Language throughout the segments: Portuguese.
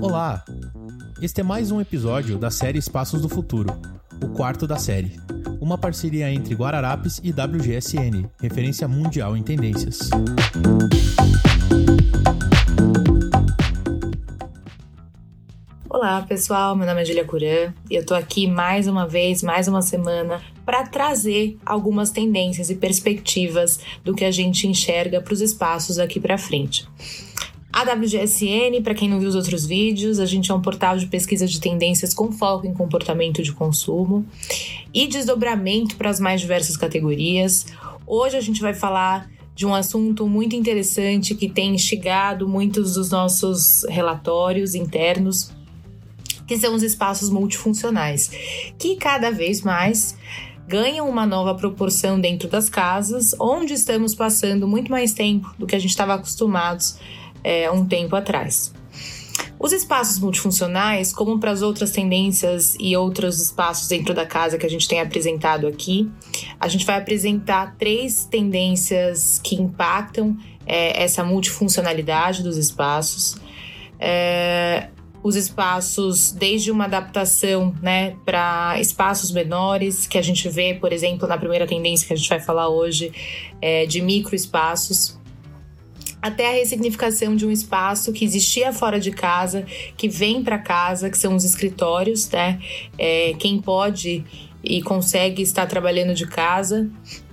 Olá! Este é mais um episódio da série Espaços do Futuro, o quarto da série. Uma parceria entre Guararapes e WGSN, referência mundial em tendências. Olá, pessoal. Meu nome é Julia Curan e eu tô aqui mais uma vez, mais uma semana, para trazer algumas tendências e perspectivas do que a gente enxerga para os espaços aqui para frente. A WGSN, para quem não viu os outros vídeos, a gente é um portal de pesquisa de tendências com foco em comportamento de consumo e desdobramento para as mais diversas categorias. Hoje a gente vai falar de um assunto muito interessante que tem instigado muitos dos nossos relatórios internos que são os espaços multifuncionais, que cada vez mais ganham uma nova proporção dentro das casas, onde estamos passando muito mais tempo do que a gente estava acostumados é, um tempo atrás. Os espaços multifuncionais, como para as outras tendências e outros espaços dentro da casa que a gente tem apresentado aqui, a gente vai apresentar três tendências que impactam é, essa multifuncionalidade dos espaços. É, os espaços, desde uma adaptação né, para espaços menores, que a gente vê, por exemplo, na primeira tendência que a gente vai falar hoje, é, de microespaços, até a ressignificação de um espaço que existia fora de casa, que vem para casa, que são os escritórios, né? É, quem pode e consegue estar trabalhando de casa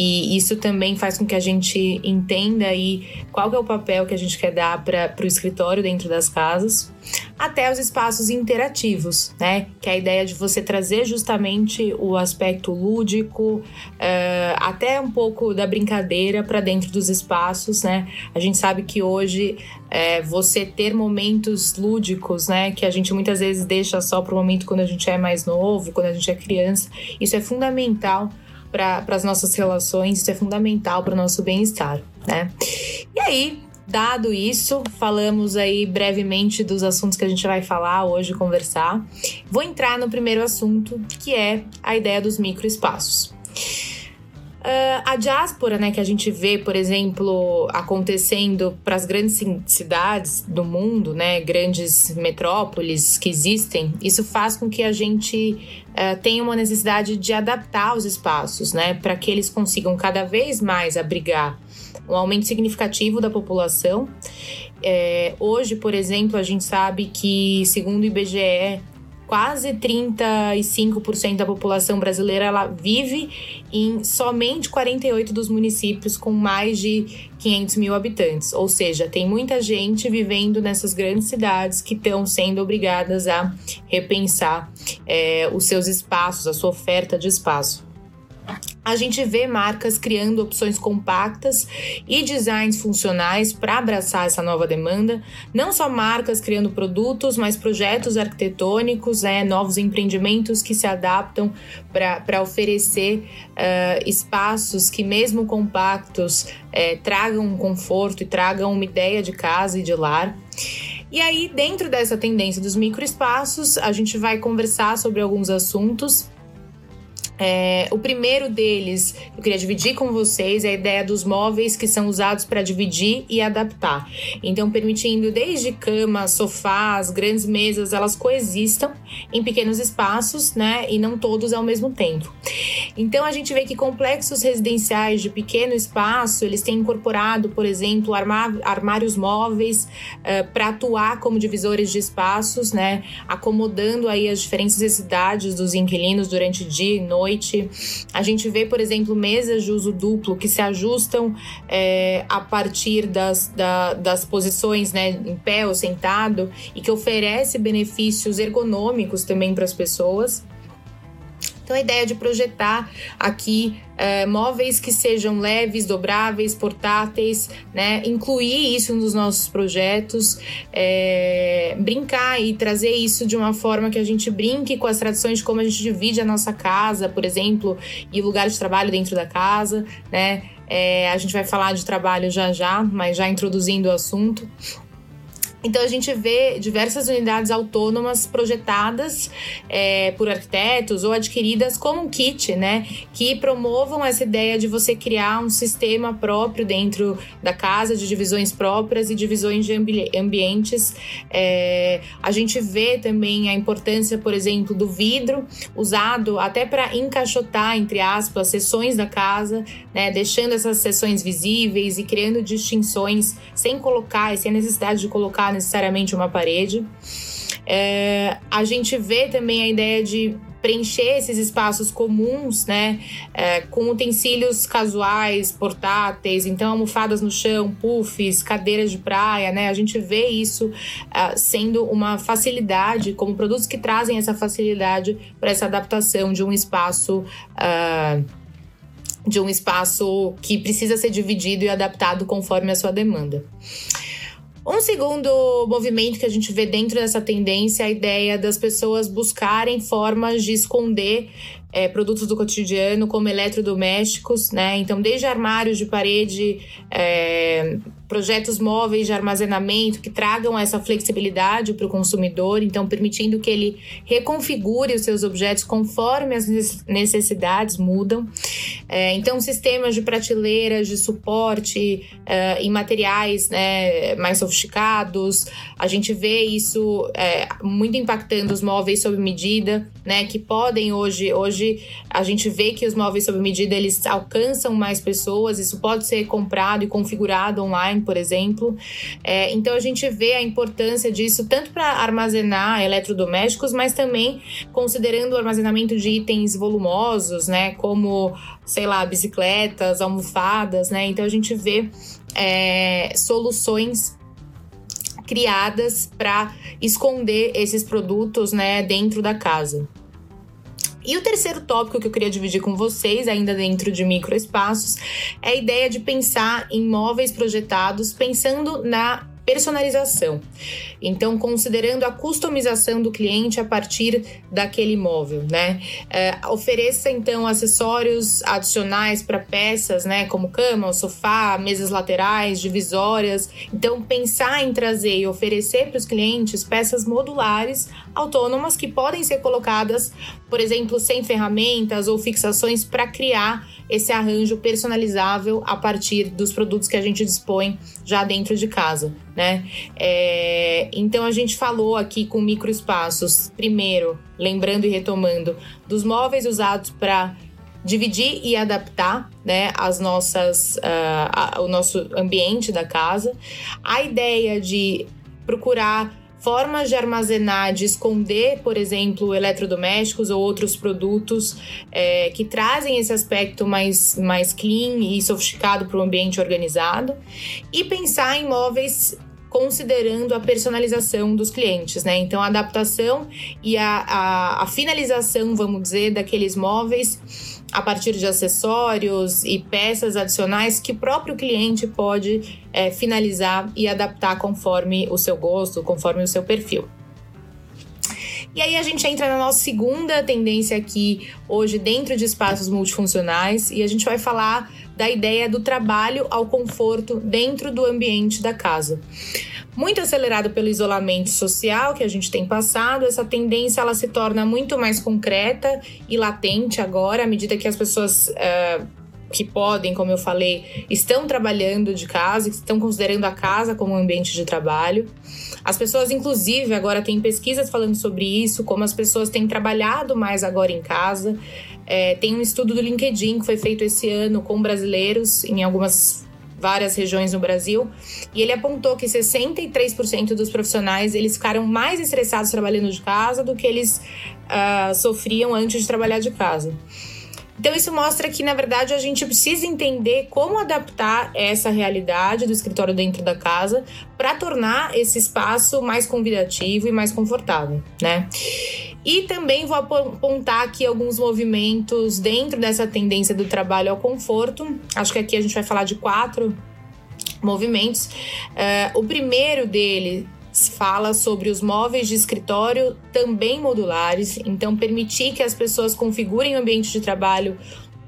e isso também faz com que a gente entenda aí qual é o papel que a gente quer dar para o escritório dentro das casas, até os espaços interativos, né? Que é a ideia de você trazer justamente o aspecto lúdico, uh, até um pouco da brincadeira para dentro dos espaços, né? A gente sabe que hoje é, você ter momentos lúdicos, né? Que a gente muitas vezes deixa só para o momento quando a gente é mais novo, quando a gente é criança, isso é fundamental para as nossas relações, isso é fundamental para o nosso bem-estar, né? E aí, dado isso, falamos aí brevemente dos assuntos que a gente vai falar hoje, conversar. Vou entrar no primeiro assunto, que é a ideia dos microespaços. Uh, a diáspora, né, que a gente vê, por exemplo, acontecendo para as grandes cidades do mundo, né, grandes metrópoles que existem, isso faz com que a gente uh, tenha uma necessidade de adaptar os espaços, né, para que eles consigam cada vez mais abrigar um aumento significativo da população. É, hoje, por exemplo, a gente sabe que, segundo o IBGE, quase 35% da população brasileira ela vive em somente 48 dos municípios com mais de 500 mil habitantes. Ou seja, tem muita gente vivendo nessas grandes cidades que estão sendo obrigadas a repensar é, os seus espaços, a sua oferta de espaço a gente vê marcas criando opções compactas e designs funcionais para abraçar essa nova demanda. Não só marcas criando produtos, mas projetos arquitetônicos, é, novos empreendimentos que se adaptam para oferecer uh, espaços que, mesmo compactos, é, tragam um conforto e tragam uma ideia de casa e de lar. E aí, dentro dessa tendência dos microespaços, a gente vai conversar sobre alguns assuntos é, o primeiro deles, eu queria dividir com vocês, é a ideia dos móveis que são usados para dividir e adaptar. Então, permitindo desde camas, sofás, grandes mesas, elas coexistam em pequenos espaços, né? E não todos ao mesmo tempo. Então, a gente vê que complexos residenciais de pequeno espaço, eles têm incorporado, por exemplo, armários móveis uh, para atuar como divisores de espaços, né? Acomodando aí as diferentes necessidades dos inquilinos durante dia e noite noite. A gente vê, por exemplo, mesas de uso duplo que se ajustam é, a partir das, da, das posições né, em pé ou sentado e que oferece benefícios ergonômicos também para as pessoas. Então, a ideia de projetar aqui é, móveis que sejam leves, dobráveis, portáteis, né? Incluir isso nos nossos projetos, é, brincar e trazer isso de uma forma que a gente brinque com as tradições de como a gente divide a nossa casa, por exemplo, e o lugar de trabalho dentro da casa, né? É, a gente vai falar de trabalho já já, mas já introduzindo o assunto. Então a gente vê diversas unidades autônomas projetadas é, por arquitetos ou adquiridas como um kit, né? Que promovam essa ideia de você criar um sistema próprio dentro da casa, de divisões próprias e divisões de ambi ambientes. É, a gente vê também a importância, por exemplo, do vidro usado até para encaixotar, entre aspas, seções da casa, né? Deixando essas seções visíveis e criando distinções sem colocar, sem a necessidade de colocar necessariamente uma parede. É, a gente vê também a ideia de preencher esses espaços comuns, né, é, com utensílios casuais, portáteis, então almofadas no chão, puffs, cadeiras de praia, né, a gente vê isso uh, sendo uma facilidade, como produtos que trazem essa facilidade para essa adaptação de um espaço uh, de um espaço que precisa ser dividido e adaptado conforme a sua demanda. Um segundo movimento que a gente vê dentro dessa tendência é a ideia das pessoas buscarem formas de esconder é, produtos do cotidiano, como eletrodomésticos, né? Então, desde armários de parede, é, projetos móveis de armazenamento que tragam essa flexibilidade para o consumidor, então permitindo que ele reconfigure os seus objetos conforme as necessidades mudam. É, então, sistemas de prateleiras, de suporte é, em materiais né, mais sofisticados, a gente vê isso é, muito impactando os móveis sob medida, né, que podem hoje, hoje a gente vê que os móveis sob medida eles alcançam mais pessoas, isso pode ser comprado e configurado online por exemplo. É, então a gente vê a importância disso tanto para armazenar eletrodomésticos, mas também considerando o armazenamento de itens volumosos, né, como sei lá bicicletas, almofadas, né. Então a gente vê é, soluções criadas para esconder esses produtos, né, dentro da casa. E o terceiro tópico que eu queria dividir com vocês, ainda dentro de microespaços, é a ideia de pensar em móveis projetados pensando na personalização. Então, considerando a customização do cliente a partir daquele imóvel, né? É, ofereça então acessórios adicionais para peças, né? Como cama, sofá, mesas laterais, divisórias. Então, pensar em trazer e oferecer para os clientes peças modulares autônomas que podem ser colocadas, por exemplo, sem ferramentas ou fixações para criar esse arranjo personalizável a partir dos produtos que a gente dispõe já dentro de casa né? É, então a gente falou aqui com microespaços, primeiro, lembrando e retomando, dos móveis usados para dividir e adaptar né, as nossas, uh, a, o nosso ambiente da casa. A ideia de procurar formas de armazenar, de esconder, por exemplo, eletrodomésticos ou outros produtos é, que trazem esse aspecto mais, mais clean e sofisticado para o ambiente organizado. E pensar em móveis considerando a personalização dos clientes, né? Então, a adaptação e a, a, a finalização, vamos dizer, daqueles móveis a partir de acessórios e peças adicionais que o próprio cliente pode é, finalizar e adaptar conforme o seu gosto, conforme o seu perfil. E aí a gente entra na nossa segunda tendência aqui hoje dentro de espaços multifuncionais e a gente vai falar da ideia do trabalho ao conforto dentro do ambiente da casa. Muito acelerado pelo isolamento social que a gente tem passado, essa tendência ela se torna muito mais concreta e latente agora, à medida que as pessoas uh, que podem, como eu falei, estão trabalhando de casa, estão considerando a casa como um ambiente de trabalho. As pessoas, inclusive, agora tem pesquisas falando sobre isso, como as pessoas têm trabalhado mais agora em casa. É, tem um estudo do LinkedIn que foi feito esse ano com brasileiros em algumas várias regiões no Brasil, e ele apontou que 63% dos profissionais eles ficaram mais estressados trabalhando de casa do que eles uh, sofriam antes de trabalhar de casa. Então, isso mostra que, na verdade, a gente precisa entender como adaptar essa realidade do escritório dentro da casa para tornar esse espaço mais convidativo e mais confortável, né? E também vou apontar aqui alguns movimentos dentro dessa tendência do trabalho ao conforto. Acho que aqui a gente vai falar de quatro movimentos. Uh, o primeiro dele fala sobre os móveis de escritório também modulares, então permitir que as pessoas configurem o ambiente de trabalho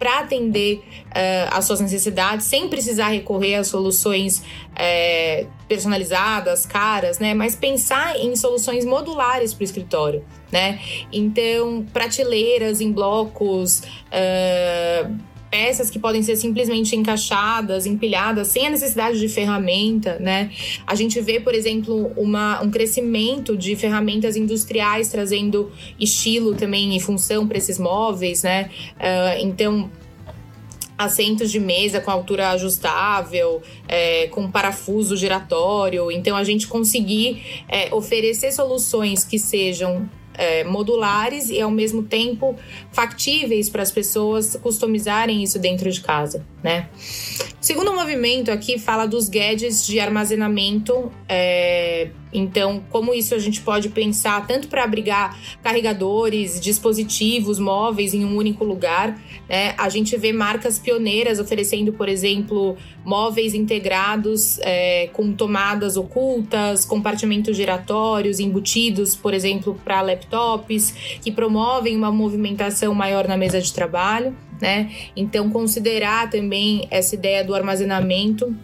para atender uh, às suas necessidades, sem precisar recorrer a soluções uh, personalizadas, caras, né? Mas pensar em soluções modulares para o escritório, né? Então, prateleiras em blocos. Uh, peças que podem ser simplesmente encaixadas, empilhadas, sem a necessidade de ferramenta, né? A gente vê, por exemplo, uma, um crescimento de ferramentas industriais trazendo estilo também e função para esses móveis, né? Uh, então, assentos de mesa com altura ajustável, é, com parafuso giratório. Então, a gente conseguir é, oferecer soluções que sejam é, modulares e ao mesmo tempo factíveis para as pessoas customizarem isso dentro de casa, né? O segundo movimento aqui fala dos gadgets de armazenamento é, então, como isso a gente pode pensar tanto para abrigar carregadores, dispositivos móveis em um único lugar, né? A gente vê marcas pioneiras oferecendo, por exemplo, móveis integrados é, com tomadas ocultas, compartimentos giratórios embutidos, por exemplo, para laptops, que promovem uma movimentação maior na mesa de trabalho, né? Então, considerar também essa ideia do armazenamento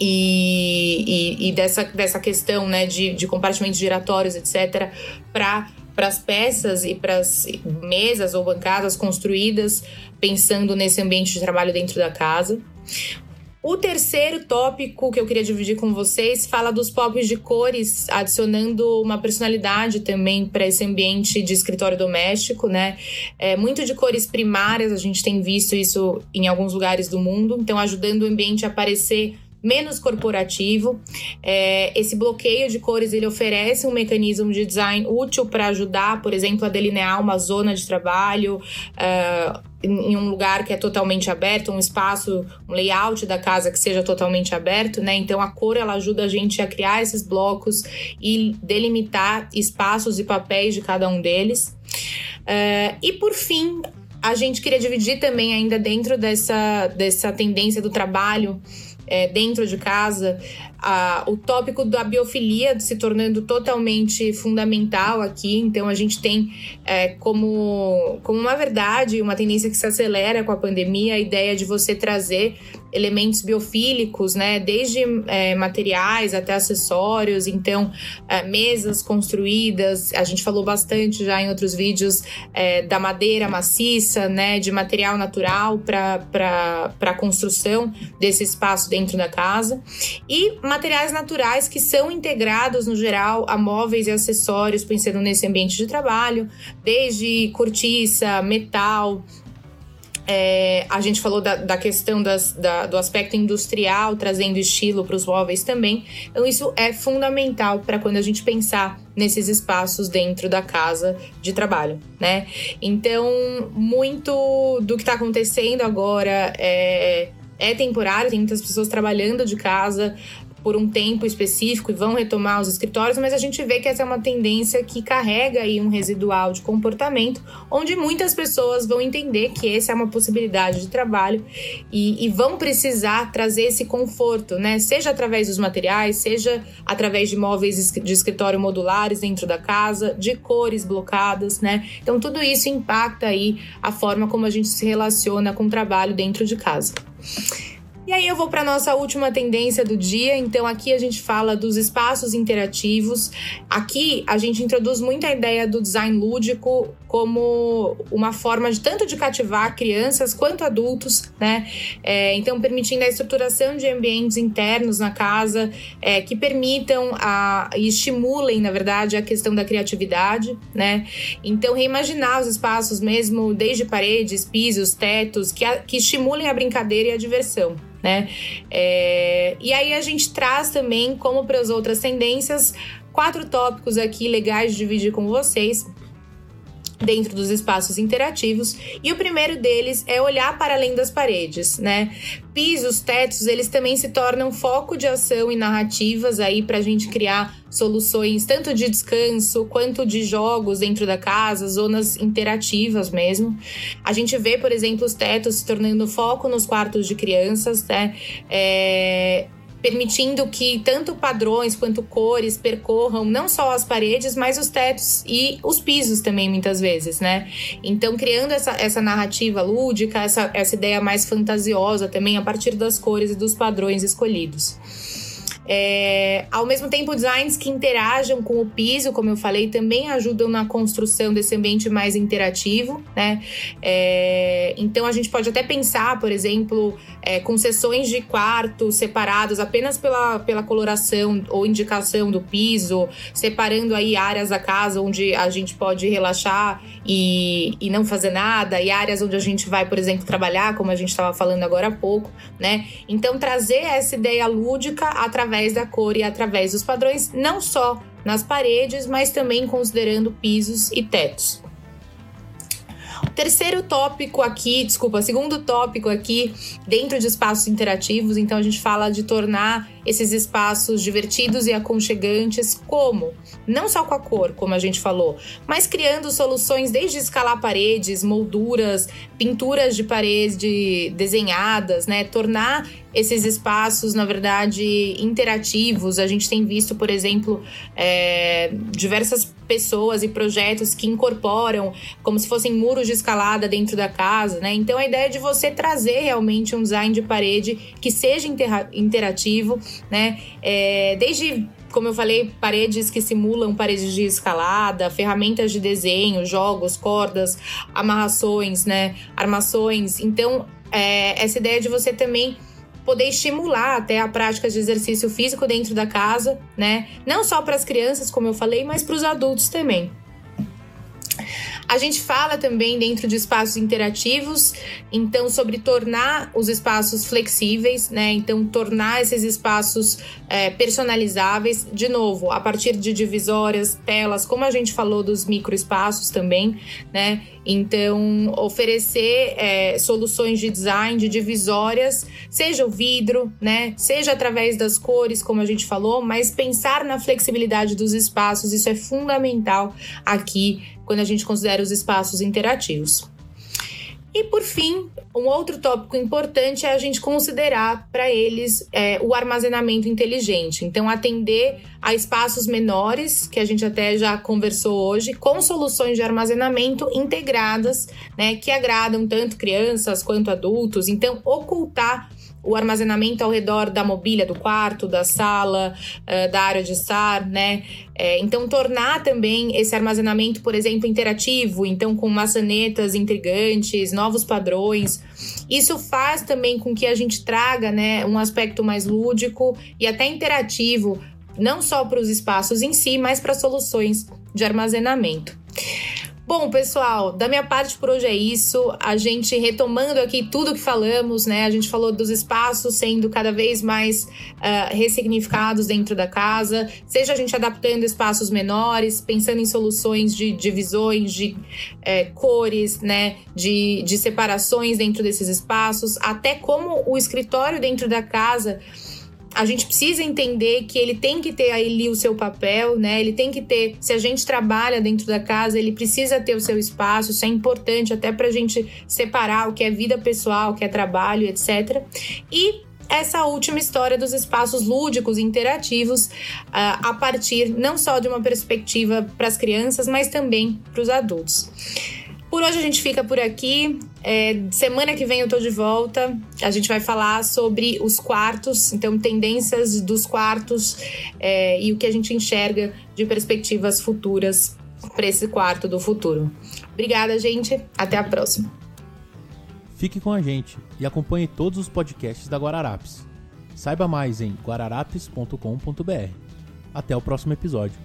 e, e, e, dessa, dessa questão né, de, de compartimentos giratórios, etc., para para as peças e para as mesas ou bancadas construídas pensando nesse ambiente de trabalho dentro da casa. O terceiro tópico que eu queria dividir com vocês fala dos pops de cores, adicionando uma personalidade também para esse ambiente de escritório doméstico, né? É, muito de cores primárias, a gente tem visto isso em alguns lugares do mundo, então ajudando o ambiente a parecer menos corporativo. É, esse bloqueio de cores ele oferece um mecanismo de design útil para ajudar, por exemplo, a delinear uma zona de trabalho. Uh, em um lugar que é totalmente aberto, um espaço, um layout da casa que seja totalmente aberto, né? Então a cor ela ajuda a gente a criar esses blocos e delimitar espaços e papéis de cada um deles. Uh, e por fim, a gente queria dividir também ainda dentro dessa, dessa tendência do trabalho é, dentro de casa, a, o tópico da biofilia se tornando totalmente fundamental aqui. Então, a gente tem é, como, como uma verdade, uma tendência que se acelera com a pandemia, a ideia de você trazer elementos biofílicos, né? Desde é, materiais até acessórios, então é, mesas construídas. A gente falou bastante já em outros vídeos é, da madeira maciça, né? De material natural para a construção desse espaço dentro da casa e materiais naturais que são integrados no geral a móveis e acessórios pensando nesse ambiente de trabalho, desde cortiça, metal, é, a gente falou da, da questão das, da, do aspecto industrial, trazendo estilo para os móveis também. Então, isso é fundamental para quando a gente pensar nesses espaços dentro da casa de trabalho, né? Então, muito do que está acontecendo agora é, é temporário, tem muitas pessoas trabalhando de casa, por um tempo específico e vão retomar os escritórios, mas a gente vê que essa é uma tendência que carrega aí um residual de comportamento, onde muitas pessoas vão entender que essa é uma possibilidade de trabalho e, e vão precisar trazer esse conforto, né? Seja através dos materiais, seja através de móveis de escritório modulares dentro da casa, de cores blocadas, né? Então tudo isso impacta aí a forma como a gente se relaciona com o trabalho dentro de casa. E aí eu vou para nossa última tendência do dia. Então aqui a gente fala dos espaços interativos. Aqui a gente introduz muito a ideia do design lúdico como uma forma de tanto de cativar crianças quanto adultos, né? É, então permitindo a estruturação de ambientes internos na casa é, que permitam a, e estimulem, na verdade, a questão da criatividade, né? Então reimaginar os espaços mesmo desde paredes, pisos, tetos que, a, que estimulem a brincadeira e a diversão né? É, e aí a gente traz também, como para as outras tendências, quatro tópicos aqui legais de dividir com vocês dentro dos espaços interativos. E o primeiro deles é olhar para além das paredes, né? Pisos, tetos, eles também se tornam foco de ação e narrativas aí para a gente criar soluções tanto de descanso quanto de jogos dentro da casa, zonas interativas mesmo. A gente vê, por exemplo, os tetos se tornando foco nos quartos de crianças, né? É permitindo que tanto padrões quanto cores percorram não só as paredes, mas os tetos e os pisos também, muitas vezes, né? Então, criando essa, essa narrativa lúdica, essa, essa ideia mais fantasiosa também a partir das cores e dos padrões escolhidos. É, ao mesmo tempo, designs que interajam com o piso, como eu falei, também ajudam na construção desse ambiente mais interativo, né? É, então a gente pode até pensar, por exemplo, é, com sessões de quarto separados apenas pela, pela coloração ou indicação do piso, separando aí áreas da casa onde a gente pode relaxar e, e não fazer nada, e áreas onde a gente vai, por exemplo, trabalhar, como a gente estava falando agora há pouco, né? Então trazer essa ideia lúdica através da cor e através dos padrões, não só nas paredes, mas também considerando pisos e tetos. Terceiro tópico aqui, desculpa, segundo tópico aqui, dentro de espaços interativos, então a gente fala de tornar esses espaços divertidos e aconchegantes, como? Não só com a cor, como a gente falou, mas criando soluções desde escalar paredes, molduras, pinturas de parede desenhadas, né? Tornar esses espaços, na verdade, interativos. A gente tem visto, por exemplo, é, diversas pessoas e projetos que incorporam como se fossem muros de escalada dentro da casa, né? Então a ideia é de você trazer realmente um design de parede que seja interativo, né? É, desde como eu falei, paredes que simulam paredes de escalada, ferramentas de desenho, jogos, cordas, amarrações, né, armações. Então, é, essa ideia de você também poder estimular até a prática de exercício físico dentro da casa, né? Não só para as crianças, como eu falei, mas para os adultos também. A gente fala também dentro de espaços interativos, então sobre tornar os espaços flexíveis, né? Então tornar esses espaços é, personalizáveis, de novo, a partir de divisórias, telas, como a gente falou dos microespaços também, né? Então oferecer é, soluções de design, de divisórias, seja o vidro, né? Seja através das cores, como a gente falou, mas pensar na flexibilidade dos espaços, isso é fundamental aqui quando a gente considera os espaços interativos. E por fim, um outro tópico importante é a gente considerar para eles é, o armazenamento inteligente. Então, atender a espaços menores, que a gente até já conversou hoje, com soluções de armazenamento integradas, né, que agradam tanto crianças quanto adultos. Então, ocultar o armazenamento ao redor da mobília do quarto, da sala, uh, da área de estar, né? É, então, tornar também esse armazenamento, por exemplo, interativo, então com maçanetas intrigantes, novos padrões. Isso faz também com que a gente traga né, um aspecto mais lúdico e até interativo, não só para os espaços em si, mas para soluções de armazenamento. Bom, pessoal, da minha parte por hoje é isso. A gente retomando aqui tudo que falamos, né? A gente falou dos espaços sendo cada vez mais uh, ressignificados dentro da casa, seja a gente adaptando espaços menores, pensando em soluções de divisões, de é, cores, né? De, de separações dentro desses espaços, até como o escritório dentro da casa a gente precisa entender que ele tem que ter ali o seu papel, né? Ele tem que ter, se a gente trabalha dentro da casa, ele precisa ter o seu espaço, isso é importante até para a gente separar o que é vida pessoal, o que é trabalho, etc. E essa última história dos espaços lúdicos e interativos uh, a partir não só de uma perspectiva para as crianças, mas também para os adultos. Por hoje a gente fica por aqui. É, semana que vem eu tô de volta. A gente vai falar sobre os quartos, então tendências dos quartos é, e o que a gente enxerga de perspectivas futuras para esse quarto do futuro. Obrigada, gente. Até a próxima. Fique com a gente e acompanhe todos os podcasts da Guararapes. Saiba mais em guararapes.com.br. Até o próximo episódio.